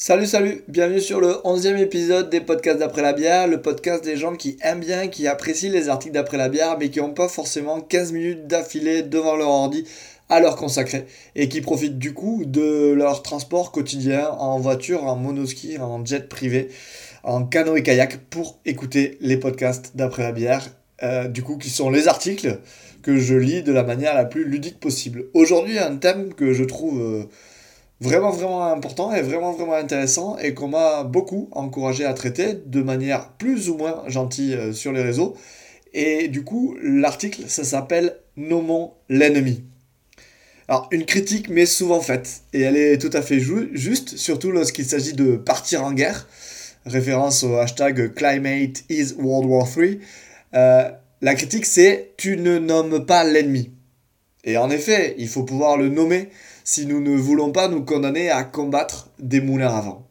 Salut, salut, bienvenue sur le 11e épisode des podcasts d'après la bière, le podcast des gens qui aiment bien, qui apprécient les articles d'après la bière, mais qui n'ont pas forcément 15 minutes d'affilée devant leur ordi à leur consacrer, et qui profitent du coup de leur transport quotidien en voiture, en monoski, en jet privé, en canoë kayak pour écouter les podcasts d'après la bière, euh, du coup qui sont les articles que je lis de la manière la plus ludique possible. Aujourd'hui, un thème que je trouve... Euh, vraiment vraiment important et vraiment vraiment intéressant et qu'on m'a beaucoup encouragé à traiter de manière plus ou moins gentille euh, sur les réseaux. Et du coup, l'article, ça s'appelle Nommons l'ennemi. Alors, une critique m'est souvent faite, et elle est tout à fait juste, surtout lorsqu'il s'agit de partir en guerre, référence au hashtag Climate is World War III. Euh, la critique, c'est tu ne nommes pas l'ennemi. Et en effet, il faut pouvoir le nommer si nous ne voulons pas nous condamner à combattre des moulins à vent.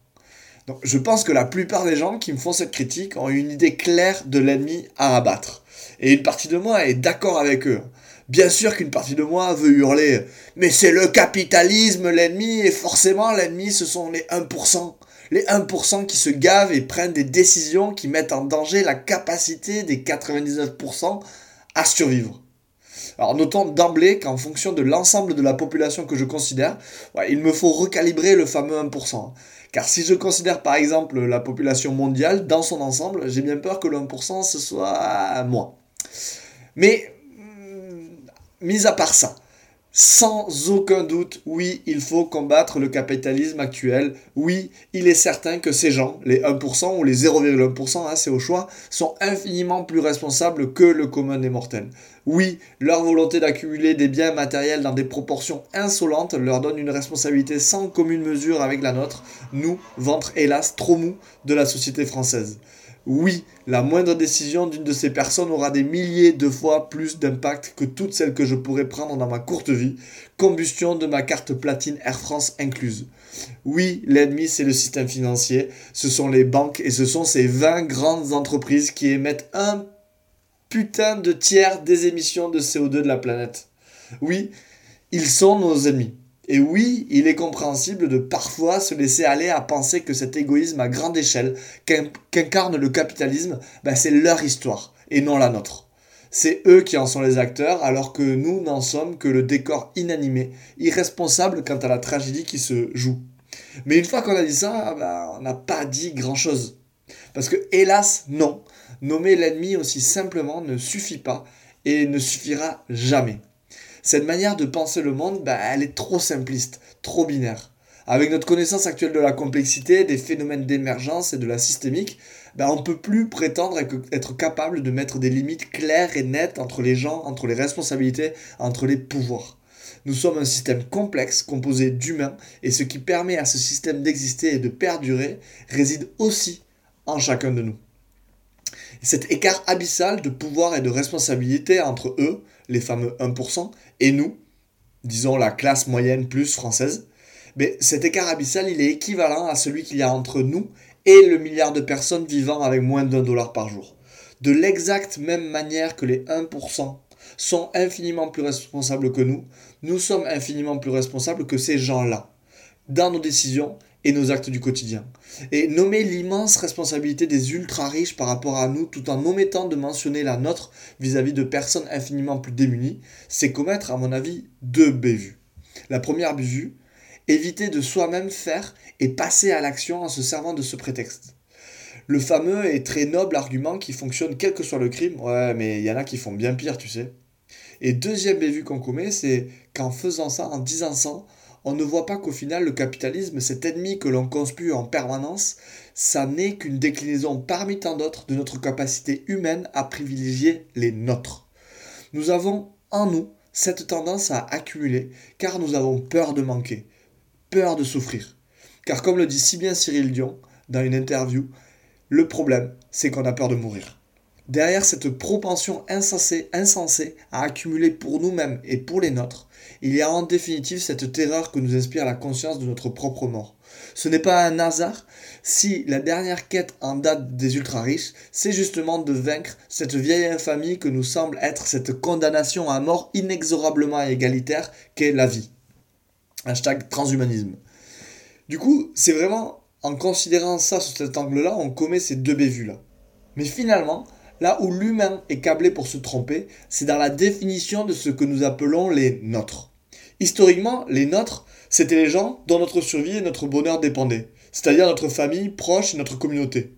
Je pense que la plupart des gens qui me font cette critique ont une idée claire de l'ennemi à abattre. Et une partie de moi est d'accord avec eux. Bien sûr qu'une partie de moi veut hurler Mais c'est le capitalisme l'ennemi, et forcément l'ennemi ce sont les 1%. Les 1% qui se gavent et prennent des décisions qui mettent en danger la capacité des 99% à survivre. Alors notons d'emblée qu'en fonction de l'ensemble de la population que je considère, il me faut recalibrer le fameux 1%. Car si je considère par exemple la population mondiale dans son ensemble, j'ai bien peur que le 1% ce soit moi. Mais, hmm, mis à part ça, sans aucun doute, oui, il faut combattre le capitalisme actuel. Oui, il est certain que ces gens, les 1% ou les 0,1%, hein, c'est au choix, sont infiniment plus responsables que le commun des mortels. Oui, leur volonté d'accumuler des biens matériels dans des proportions insolentes leur donne une responsabilité sans commune mesure avec la nôtre, nous, ventre hélas trop mou de la société française. Oui, la moindre décision d'une de ces personnes aura des milliers de fois plus d'impact que toutes celles que je pourrais prendre dans ma courte vie, combustion de ma carte platine Air France incluse. Oui, l'ennemi c'est le système financier, ce sont les banques et ce sont ces 20 grandes entreprises qui émettent un putain de tiers des émissions de CO2 de la planète. Oui, ils sont nos ennemis. Et oui, il est compréhensible de parfois se laisser aller à penser que cet égoïsme à grande échelle qu'incarne le capitalisme, ben, c'est leur histoire et non la nôtre. C'est eux qui en sont les acteurs alors que nous n'en sommes que le décor inanimé, irresponsable quant à la tragédie qui se joue. Mais une fois qu'on a dit ça, ben, on n'a pas dit grand-chose. Parce que hélas, non, nommer l'ennemi aussi simplement ne suffit pas et ne suffira jamais. Cette manière de penser le monde, bah, elle est trop simpliste, trop binaire. Avec notre connaissance actuelle de la complexité, des phénomènes d'émergence et de la systémique, bah, on ne peut plus prétendre être capable de mettre des limites claires et nettes entre les gens, entre les responsabilités, entre les pouvoirs. Nous sommes un système complexe composé d'humains et ce qui permet à ce système d'exister et de perdurer réside aussi en chacun de nous. Cet écart abyssal de pouvoir et de responsabilité entre eux, les fameux 1%, et nous, disons la classe moyenne plus française, mais cet écart abyssal, il est équivalent à celui qu'il y a entre nous et le milliard de personnes vivant avec moins d'un dollar par jour. De l'exacte même manière que les 1% sont infiniment plus responsables que nous, nous sommes infiniment plus responsables que ces gens-là, dans nos décisions et nos actes du quotidien. Et nommer l'immense responsabilité des ultra-riches par rapport à nous tout en omettant de mentionner la nôtre vis-à-vis de personnes infiniment plus démunies, c'est commettre, à mon avis, deux bévues. La première bévue, éviter de soi-même faire et passer à l'action en se servant de ce prétexte. Le fameux et très noble argument qui fonctionne quel que soit le crime, ouais, mais il y en a qui font bien pire, tu sais. Et deuxième bévue qu'on commet, c'est qu'en faisant ça, en disant ça, on ne voit pas qu'au final le capitalisme, cet ennemi que l'on conspue en permanence, ça n'est qu'une déclinaison parmi tant d'autres de notre capacité humaine à privilégier les nôtres. Nous avons en nous cette tendance à accumuler car nous avons peur de manquer, peur de souffrir. Car comme le dit si bien Cyril Dion dans une interview, le problème c'est qu'on a peur de mourir. Derrière cette propension insensée, insensée à accumuler pour nous-mêmes et pour les nôtres, il y a en définitive cette terreur que nous inspire la conscience de notre propre mort. Ce n'est pas un hasard si la dernière quête en date des ultra-riches, c'est justement de vaincre cette vieille infamie que nous semble être cette condamnation à mort inexorablement égalitaire qu'est la vie. Hashtag transhumanisme. Du coup, c'est vraiment en considérant ça sous cet angle-là, on commet ces deux bévues-là. Mais finalement, là où l'humain est câblé pour se tromper, c'est dans la définition de ce que nous appelons les nôtres. Historiquement, les nôtres, c'était les gens dont notre survie et notre bonheur dépendaient, c'est-à-dire notre famille, proche et notre communauté.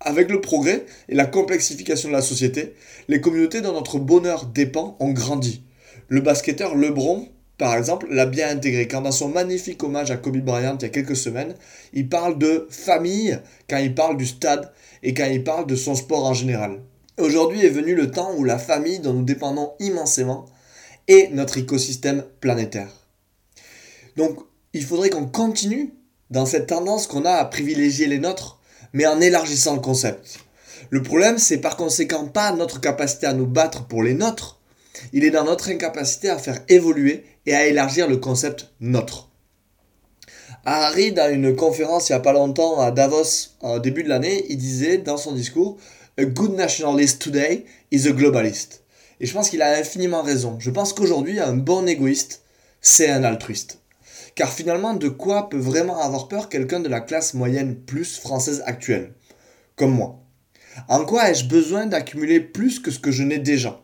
Avec le progrès et la complexification de la société, les communautés dont notre bonheur dépend ont grandi. Le basketteur LeBron, par exemple, l'a bien intégré quand dans son magnifique hommage à Kobe Bryant il y a quelques semaines, il parle de famille quand il parle du stade et quand il parle de son sport en général. Aujourd'hui est venu le temps où la famille dont nous dépendons immensément est notre écosystème planétaire. Donc il faudrait qu'on continue dans cette tendance qu'on a à privilégier les nôtres mais en élargissant le concept. Le problème, c'est par conséquent pas notre capacité à nous battre pour les nôtres, il est dans notre incapacité à faire évoluer et à élargir le concept nôtre. Harry, dans une conférence il n'y a pas longtemps à Davos, au début de l'année, il disait dans son discours A good nationalist today is a globalist. Et je pense qu'il a infiniment raison. Je pense qu'aujourd'hui, un bon égoïste, c'est un altruiste. Car finalement, de quoi peut vraiment avoir peur quelqu'un de la classe moyenne plus française actuelle? Comme moi. En quoi ai-je besoin d'accumuler plus que ce que je n'ai déjà?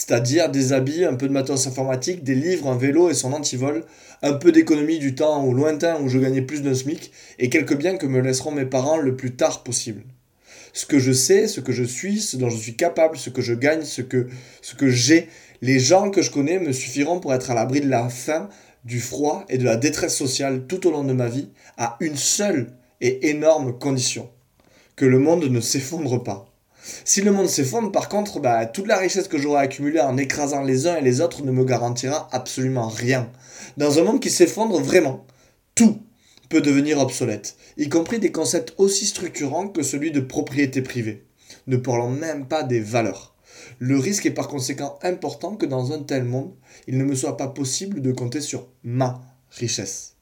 C'est-à-dire des habits, un peu de matos informatique, des livres, un vélo et son antivol, un peu d'économie du temps au lointain où je gagnais plus d'un SMIC, et quelques biens que me laisseront mes parents le plus tard possible. Ce que je sais, ce que je suis, ce dont je suis capable, ce que je gagne, ce que, ce que j'ai, les gens que je connais me suffiront pour être à l'abri de la faim, du froid et de la détresse sociale tout au long de ma vie à une seule et énorme condition que le monde ne s'effondre pas. Si le monde s'effondre, par contre, bah, toute la richesse que j'aurai accumulée en écrasant les uns et les autres ne me garantira absolument rien. Dans un monde qui s'effondre vraiment, tout peut devenir obsolète, y compris des concepts aussi structurants que celui de propriété privée, ne parlons même pas des valeurs. Le risque est par conséquent important que dans un tel monde, il ne me soit pas possible de compter sur ma richesse.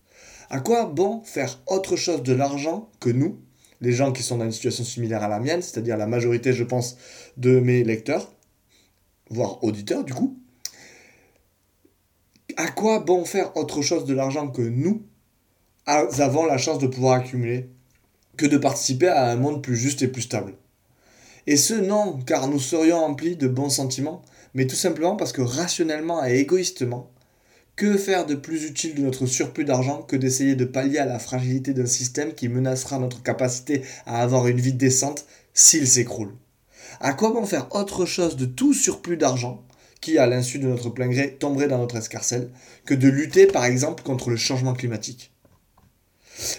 À quoi bon faire autre chose de l'argent que nous, les gens qui sont dans une situation similaire à la mienne, c'est-à-dire la majorité, je pense, de mes lecteurs, voire auditeurs du coup. À quoi bon faire autre chose de l'argent que nous avons la chance de pouvoir accumuler que de participer à un monde plus juste et plus stable? Et ce, non, car nous serions emplis de bons sentiments, mais tout simplement parce que rationnellement et égoïstement, que faire de plus utile de notre surplus d'argent que d'essayer de pallier à la fragilité d'un système qui menacera notre capacité à avoir une vie décente s'il s'écroule? À quoi bon faire autre chose de tout surplus d'argent qui, à l'insu de notre plein gré, tomberait dans notre escarcelle, que de lutter par exemple contre le changement climatique?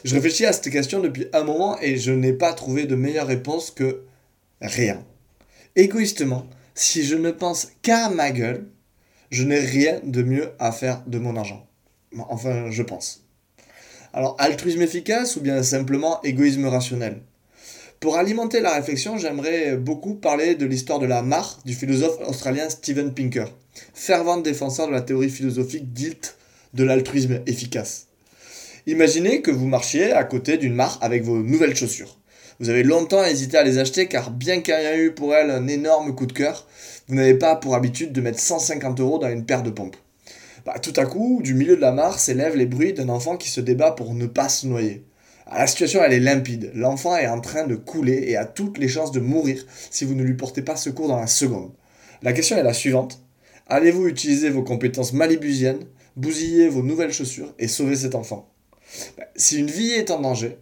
Je réfléchis à cette question depuis un moment et je n'ai pas trouvé de meilleure réponse que rien. Égoïstement, si je ne pense qu'à ma gueule, je n'ai rien de mieux à faire de mon argent. Enfin, je pense. Alors, altruisme efficace ou bien simplement égoïsme rationnel? Pour alimenter la réflexion, j'aimerais beaucoup parler de l'histoire de la mare du philosophe australien Steven Pinker, fervent défenseur de la théorie philosophique dite de l'altruisme efficace. Imaginez que vous marchiez à côté d'une mare avec vos nouvelles chaussures. Vous avez longtemps hésité à les acheter car bien qu'il y ait eu pour elles un énorme coup de cœur, vous n'avez pas pour habitude de mettre 150 euros dans une paire de pompes. Bah, tout à coup, du milieu de la mare s'élèvent les bruits d'un enfant qui se débat pour ne pas se noyer. Ah, la situation elle est limpide. L'enfant est en train de couler et a toutes les chances de mourir si vous ne lui portez pas secours dans la seconde. La question est la suivante. Allez-vous utiliser vos compétences malibusiennes, bousiller vos nouvelles chaussures et sauver cet enfant? Bah, Si une vie est en danger,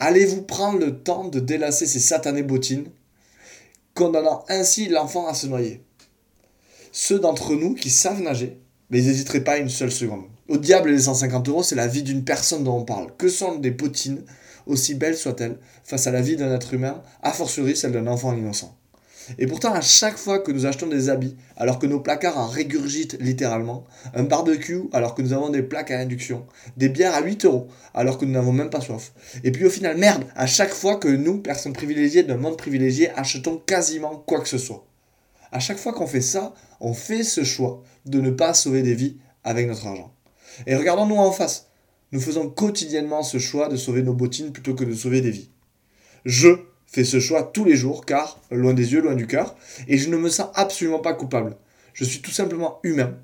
Allez-vous prendre le temps de délasser ces satanées bottines, condamnant ainsi l'enfant à se noyer? Ceux d'entre nous qui savent nager, mais n'hésiteraient pas une seule seconde. Au diable les 150 euros, c'est la vie d'une personne dont on parle. Que sont des bottines, aussi belles soient-elles, face à la vie d'un être humain, a fortiori celle d'un enfant innocent? Et pourtant, à chaque fois que nous achetons des habits, alors que nos placards en régurgitent littéralement, un barbecue alors que nous avons des plaques à induction, des bières à 8 euros alors que nous n'avons même pas soif. Et puis au final, merde, à chaque fois que nous, personnes privilégiées d'un monde privilégié, achetons quasiment quoi que ce soit. À chaque fois qu'on fait ça, on fait ce choix de ne pas sauver des vies avec notre argent. Et regardons-nous en face. Nous faisons quotidiennement ce choix de sauver nos bottines plutôt que de sauver des vies. Je fais ce choix tous les jours car, loin des yeux, loin du cœur, et je ne me sens absolument pas coupable. Je suis tout simplement humain,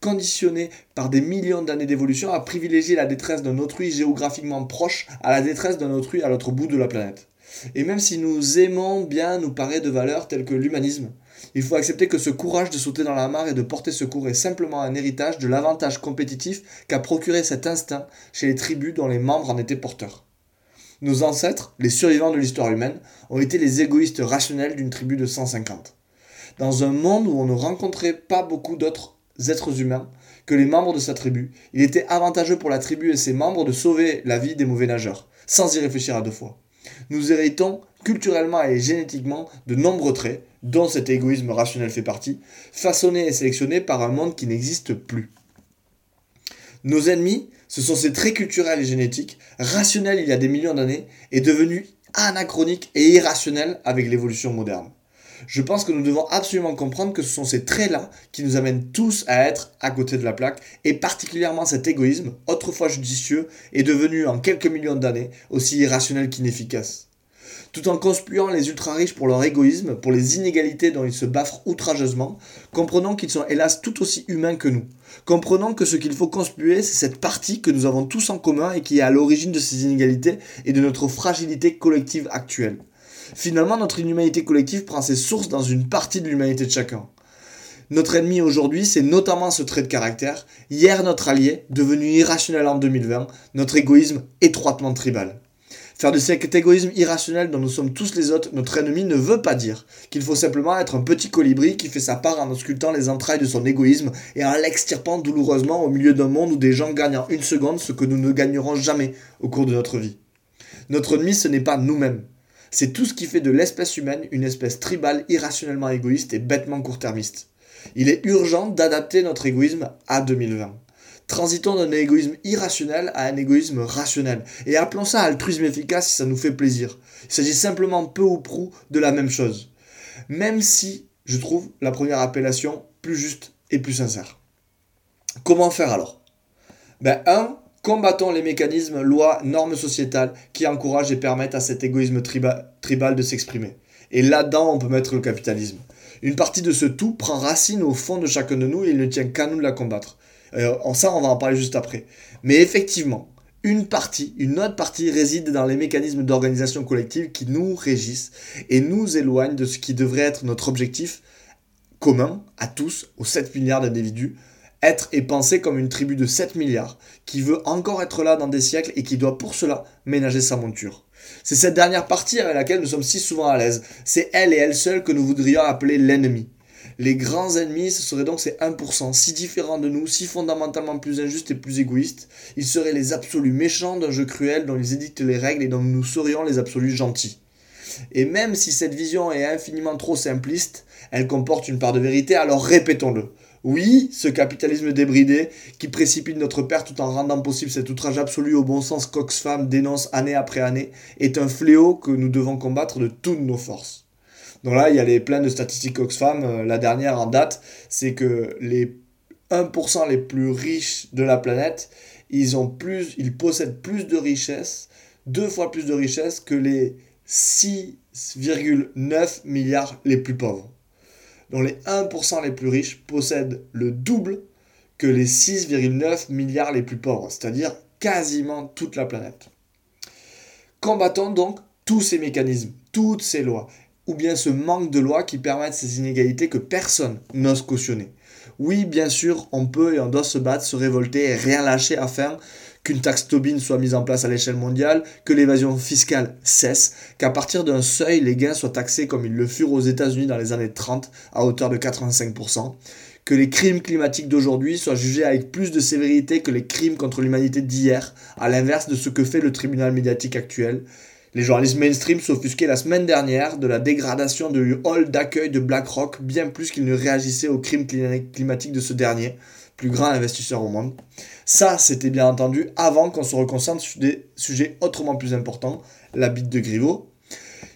conditionnés par des millions d'années d'évolution à privilégier la détresse d'un autrui géographiquement proche à la détresse d'un autrui à l'autre bout de la planète. Et même si nous aimons bien nous parer de valeurs telles que l'humanisme, il faut accepter que ce courage de sauter dans la mare et de porter secours est simplement un héritage de l'avantage compétitif qu'a procuré cet instinct chez les tribus dont les membres en étaient porteurs. Nos ancêtres, les survivants de l'histoire humaine, ont été les égoïstes rationnels d'une tribu de 150. Dans un monde où on ne rencontrait pas beaucoup d'autres êtres humains que les membres de sa tribu, il était avantageux pour la tribu et ses membres de sauver la vie des mauvais nageurs, sans y réfléchir à deux fois. Nous héritons culturellement et génétiquement de nombreux traits, dont cet égoïsme rationnel fait partie, façonnés et sélectionnés par un monde qui n'existe plus. Nos ennemis, ce sont ces traits culturels et génétiques, rationnels il y a des millions d'années, et devenus anachroniques et irrationnels avec l'évolution moderne. Je pense que nous devons absolument comprendre que ce sont ces traits-là qui nous amènent tous à être à côté de la plaque, et particulièrement cet égoïsme, autrefois judicieux, est devenu en quelques millions d'années aussi irrationnel qu'inefficace tout en conspuant les ultra-riches pour leur égoïsme, pour les inégalités dont ils se baffrent outrageusement, comprenons qu'ils sont hélas tout aussi humains que nous. Comprenons que ce qu'il faut conspuer, c'est cette partie que nous avons tous en commun et qui est à l'origine de ces inégalités et de notre fragilité collective actuelle. Finalement, notre inhumanité collective prend ses sources dans une partie de l'humanité de chacun. Notre ennemi aujourd'hui, c'est notamment ce trait de caractère, hier notre allié, devenu irrationnel en 2020, notre égoïsme étroitement tribal. Faire de cet égoïsme irrationnel dont nous sommes tous les autres notre ennemi ne veut pas dire qu'il faut simplement être un petit colibri qui fait sa part en auscultant les entrailles de son égoïsme et en l'extirpant douloureusement au milieu d'un monde où des gens gagnent en une seconde ce que nous ne gagnerons jamais au cours de notre vie. Notre ennemi, ce n'est pas nous-mêmes. C'est tout ce qui fait de l'espèce humaine une espèce tribale, irrationnellement égoïste et bêtement court-termiste. Il est urgent d'adapter notre égoïsme à 2020. Transitons d'un égoïsme irrationnel à un égoïsme rationnel. Et appelons ça altruisme efficace si ça nous fait plaisir. Il s'agit simplement peu ou prou de la même chose. Même si je trouve la première appellation plus juste et plus sincère. Comment faire alors? Ben 1. Combattons les mécanismes, lois, normes sociétales qui encouragent et permettent à cet égoïsme tribal de s'exprimer. Et là-dedans, on peut mettre le capitalisme. Une partie de ce tout prend racine au fond de chacun de nous et il ne tient qu'à nous de la combattre. Euh, en ça, on va en parler juste après. Mais effectivement, une partie, une autre partie réside dans les mécanismes d'organisation collective qui nous régissent et nous éloignent de ce qui devrait être notre objectif commun à tous, aux 7 milliards d'individus, être et penser comme une tribu de 7 milliards qui veut encore être là dans des siècles et qui doit pour cela ménager sa monture. C'est cette dernière partie avec laquelle nous sommes si souvent à l'aise. C'est elle et elle seule que nous voudrions appeler l'ennemi. Les grands ennemis, ce seraient donc ces 1%, si différents de nous, si fondamentalement plus injustes et plus égoïstes. Ils seraient les absolus méchants d'un jeu cruel dont ils édictent les règles et dont nous serions les absolus gentils. Et même si cette vision est infiniment trop simpliste, elle comporte une part de vérité, alors répétons-le. Oui, ce capitalisme débridé, qui précipite notre perte tout en rendant possible cet outrage absolu au bon sens qu'Oxfam dénonce année après année, est un fléau que nous devons combattre de toutes nos forces. Donc là, il y a les plein de statistiques Oxfam. Euh, la dernière en date, c'est que les 1% les plus riches de la planète, ils, ont plus, ils possèdent plus de richesses, deux fois plus de richesses que les 6,9 milliards les plus pauvres. Donc les 1% les plus riches possèdent le double que les 6,9 milliards les plus pauvres, c'est-à-dire quasiment toute la planète. Combattons donc tous ces mécanismes, toutes ces lois ou bien ce manque de loi qui permettent ces inégalités que personne n'ose cautionner. Oui, bien sûr, on peut et on doit se battre, se révolter et rien lâcher afin qu'une taxe Tobin soit mise en place à l'échelle mondiale, que l'évasion fiscale cesse, qu'à partir d'un seuil, les gains soient taxés comme ils le furent aux États-Unis dans les années 30 à hauteur de 85%, que les crimes climatiques d'aujourd'hui soient jugés avec plus de sévérité que les crimes contre l'humanité d'hier, à l'inverse de ce que fait le tribunal médiatique actuel, les journalistes mainstream s'offusquaient la semaine dernière de la dégradation du hall d'accueil de BlackRock, bien plus qu'ils ne réagissaient aux crimes climatiques de ce dernier, plus grand investisseur au monde. Ça, c'était bien entendu avant qu'on se reconcentre sur des sujets autrement plus importants, la bite de Griveaux.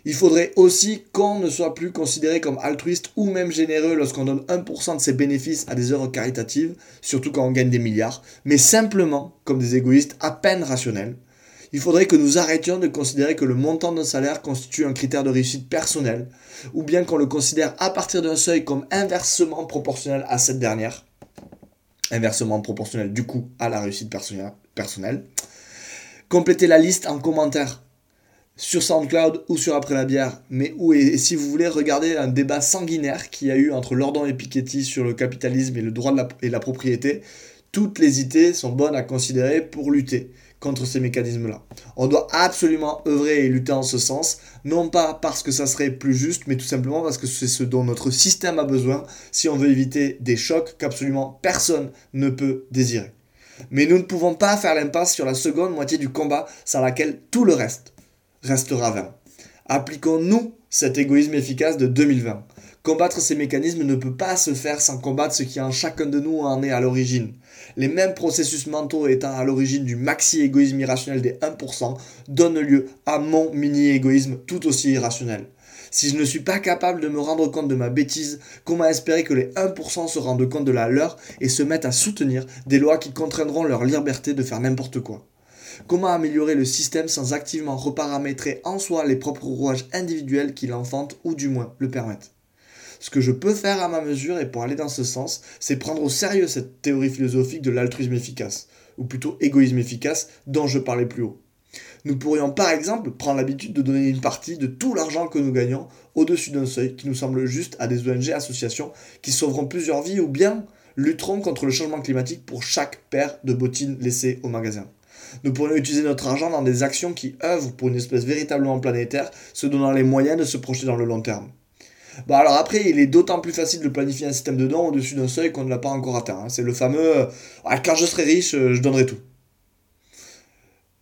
Il faudrait aussi qu'on ne soit plus considéré comme altruiste ou même généreux lorsqu'on donne 1% de ses bénéfices à des œuvres caritatives, surtout quand on gagne des milliards, mais simplement comme des égoïstes à peine rationnels il faudrait que nous arrêtions de considérer que le montant d'un salaire constitue un critère de réussite personnelle, ou bien qu'on le considère à partir d'un seuil comme inversement proportionnel à cette dernière. inversement proportionnel du coup à la réussite personnelle. Complétez la liste en commentaire sur SoundCloud ou sur Après la bière. Mais où et si vous voulez regarder un débat sanguinaire qu'il y a eu entre Lordon et Piketty sur le capitalisme et le droit de et la propriété, toutes les idées sont bonnes à considérer pour lutter contre ces mécanismes-là. On doit absolument œuvrer et lutter en ce sens, non pas parce que ça serait plus juste, mais tout simplement parce que c'est ce dont notre système a besoin si on veut éviter des chocs qu'absolument personne ne peut désirer. Mais nous ne pouvons pas faire l'impasse sur la seconde moitié du combat sans laquelle tout le reste restera vain. Appliquons-nous cet égoïsme efficace de 2020. Combattre ces mécanismes ne peut pas se faire sans combattre ce qui en chacun de nous en est à l'origine. Les mêmes processus mentaux étant à l'origine du maxi-égoïsme irrationnel des 1% donnent lieu à mon mini-égoïsme tout aussi irrationnel. Si je ne suis pas capable de me rendre compte de ma bêtise, comment espérer que les 1% se rendent compte de la leur et se mettent à soutenir des lois qui contraindront leur liberté de faire n'importe quoi? Comment améliorer le système sans activement reparamétrer en soi les propres rouages individuels qui l'enfantent ou du moins le permettent? Ce que je peux faire à ma mesure et pour aller dans ce sens, c'est prendre au sérieux cette théorie philosophique de l'altruisme efficace, ou plutôt égoïsme efficace, dont je parlais plus haut. Nous pourrions par exemple prendre l'habitude de donner une partie de tout l'argent que nous gagnons au-dessus d'un seuil qui nous semble juste à des ONG associations qui sauveront plusieurs vies ou bien lutteront contre le changement climatique pour chaque paire de bottines laissées au magasin. Nous pourrions utiliser notre argent dans des actions qui œuvrent pour une espèce véritablement planétaire, se donnant les moyens de se projeter dans le long terme. Bon, alors après, il est d'autant plus facile de planifier un système de dons au-dessus d'un seuil qu'on ne l'a pas encore atteint. Hein. C'est le fameux euh, quand je serai riche, euh, je donnerai tout.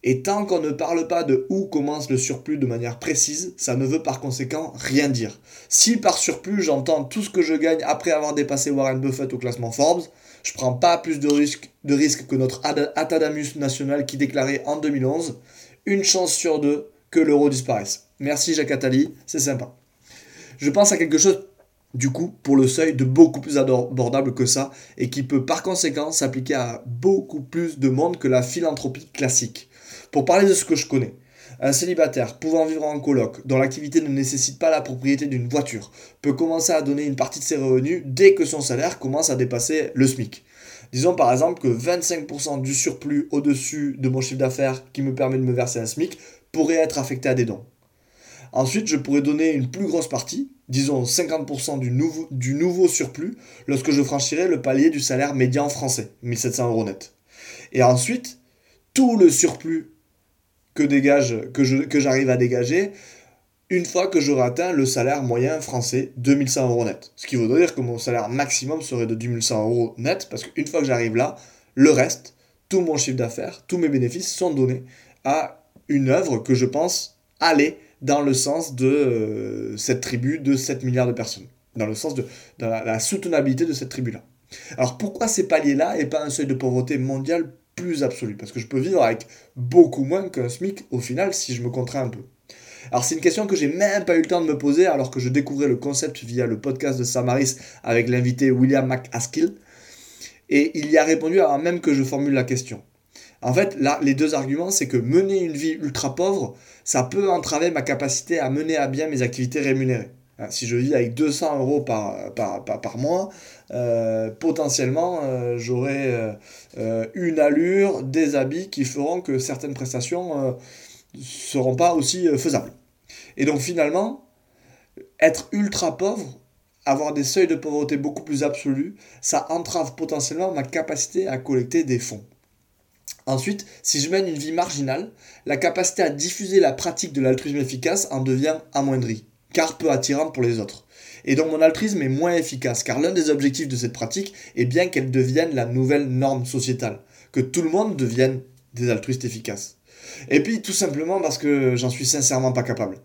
Et tant qu'on ne parle pas de où commence le surplus de manière précise, ça ne veut par conséquent rien dire. Si par surplus j'entends tout ce que je gagne après avoir dépassé Warren Buffett au classement Forbes, je prends pas plus de risques risque que notre Atadamus national qui déclarait en 2011 une chance sur deux que l'euro disparaisse. Merci Jacques Attali, c'est sympa. Je pense à quelque chose, du coup, pour le seuil de beaucoup plus abordable que ça, et qui peut par conséquent s'appliquer à beaucoup plus de monde que la philanthropie classique. Pour parler de ce que je connais, un célibataire pouvant vivre en coloc, dont l'activité ne nécessite pas la propriété d'une voiture, peut commencer à donner une partie de ses revenus dès que son salaire commence à dépasser le SMIC. Disons par exemple que 25% du surplus au-dessus de mon chiffre d'affaires qui me permet de me verser un SMIC pourrait être affecté à des dons. Ensuite, je pourrais donner une plus grosse partie, disons 50% du nouveau, surplus, lorsque je franchirai le palier du salaire médian français, 1700 euros net. Et ensuite, tout le surplus que j'arrive à dégager, une fois que j'aurai atteint le salaire moyen français, 2100 euros net. Ce qui veut dire que mon salaire maximum serait de 2100 euros net, parce qu'une fois que j'arrive là, le reste, tout mon chiffre d'affaires, tous mes bénéfices sont donnés à une œuvre que je pense aller dans le sens de euh, cette tribu de 7 milliards de personnes, dans le sens de, la, soutenabilité de cette tribu-là. Alors pourquoi ces paliers-là et pas un seuil de pauvreté mondial plus absolu? Parce que je peux vivre avec beaucoup moins qu'un SMIC au final si je me contrains un peu. Alors c'est une question que j'ai même pas eu le temps de me poser alors que je découvrais le concept via le podcast de Samaris avec l'invité William McAskill. Et il y a répondu avant même que je formule la question. En fait, là, les deux arguments, c'est que mener une vie ultra pauvre, ça peut entraver ma capacité à mener à bien mes activités rémunérées. Hein, si je vis avec 200 euros par, mois, euh, potentiellement, euh, j'aurai euh, une allure, des habits qui feront que certaines prestations ne seront pas aussi faisables. Et donc finalement, être ultra pauvre, avoir des seuils de pauvreté beaucoup plus absolus, ça entrave potentiellement ma capacité à collecter des fonds. Ensuite, si je mène une vie marginale, la capacité à diffuser la pratique de l'altruisme efficace en devient amoindrie, car peu attirante pour les autres. Et donc mon altruisme est moins efficace, car l'un des objectifs de cette pratique est bien qu'elle devienne la nouvelle norme sociétale, que tout le monde devienne des altruistes efficaces. Et puis tout simplement parce que j'en suis sincèrement pas capable.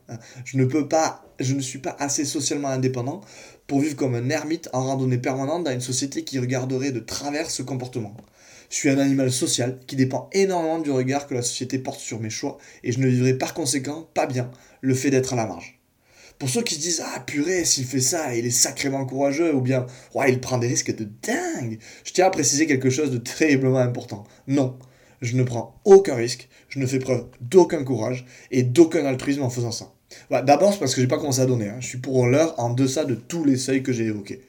Je ne peux pas, je ne suis pas assez socialement indépendant pour vivre comme un ermite en randonnée permanente dans une société qui regarderait de travers ce comportement. Je suis un animal social qui dépend énormément du regard que la société porte sur mes choix et je ne vivrai par conséquent pas bien le fait d'être à la marge. Pour ceux qui se disent Ah purée, s'il fait ça, il est sacrément courageux, ou bien Ouais, il prend des risques de dingue, je tiens à préciser quelque chose de terriblement important. Non, je ne prends aucun risque, je ne fais preuve d'aucun courage et d'aucun altruisme en faisant ça. D'abord, c'est parce que j'ai pas commencé à donner. Hein. Je suis pour l'heure en deçà de tous les seuils que j'ai évoqués.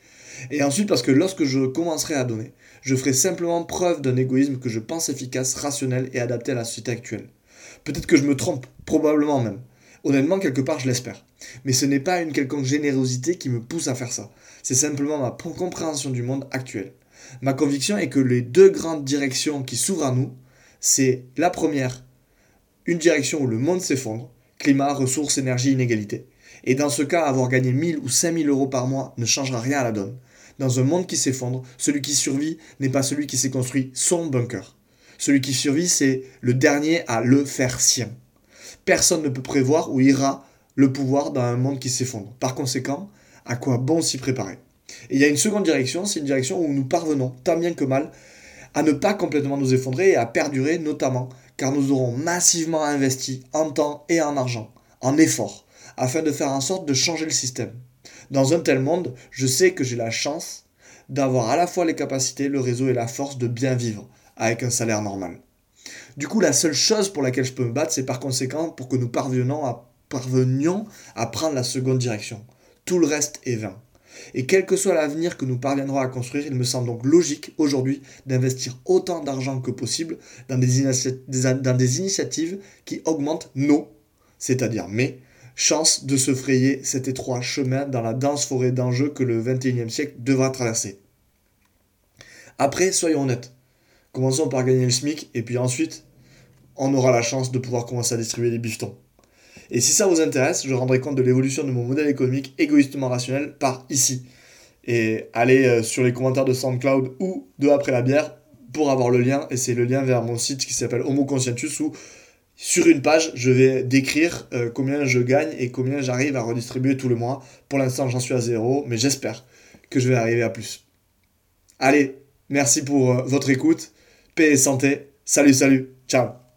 Et ensuite, parce que lorsque je commencerai à donner, Je ferai simplement preuve d'un égoïsme que je pense efficace, rationnel et adapté à la société actuelle. Peut-être que je me trompe, probablement même. Honnêtement, quelque part, je l'espère. Mais ce n'est pas une quelconque générosité qui me pousse à faire ça. C'est simplement ma compréhension du monde actuel. Ma conviction est que les deux grandes directions qui s'ouvrent à nous, c'est la première, une direction où le monde s'effondre, climat, ressources, énergie, inégalité. Et dans ce cas, avoir gagné 1000 ou 5000 euros par mois ne changera rien à la donne. Dans un monde qui s'effondre, celui qui survit n'est pas celui qui s'est construit son bunker. Celui qui survit, c'est le dernier à le faire sien. Personne ne peut prévoir où ira le pouvoir dans un monde qui s'effondre. Par conséquent, à quoi bon s'y préparer? Et il y a une seconde direction, c'est une direction où nous parvenons, tant bien que mal, à ne pas complètement nous effondrer et à perdurer, notamment car nous aurons massivement investi en temps et en argent, en efforts, afin de faire en sorte de changer le système. Dans un tel monde, je sais que j'ai la chance d'avoir à la fois les capacités, le réseau et la force de bien vivre avec un salaire normal. Du coup, la seule chose pour laquelle je peux me battre, c'est par conséquent pour que nous parvenions à, prendre la seconde direction. Tout le reste est vain. Et quel que soit l'avenir que nous parviendrons à construire, il me semble donc logique aujourd'hui d'investir autant d'argent que possible dans des, dans des initiatives qui augmentent nos, c'est-à-dire mes, chances de se frayer cet étroit chemin dans la dense forêt d'enjeux que le XXIe siècle devra traverser. Après, soyons honnêtes. Commençons par gagner le SMIC et puis ensuite, on aura la chance de pouvoir commencer à distribuer des bifetons. Et si ça vous intéresse, je rendrai compte de l'évolution de mon modèle économique égoïstement rationnel par ici. Et allez euh, sur les commentaires de SoundCloud ou de Après la bière pour avoir le lien. Et c'est le lien vers mon site qui s'appelle Homo Conscientus où sur une page, je vais décrire euh, combien je gagne et combien j'arrive à redistribuer tout le mois. Pour l'instant, j'en suis à zéro, mais j'espère que je vais arriver à plus. Allez, merci pour euh, votre écoute. Paix et santé. Salut, salut. Ciao.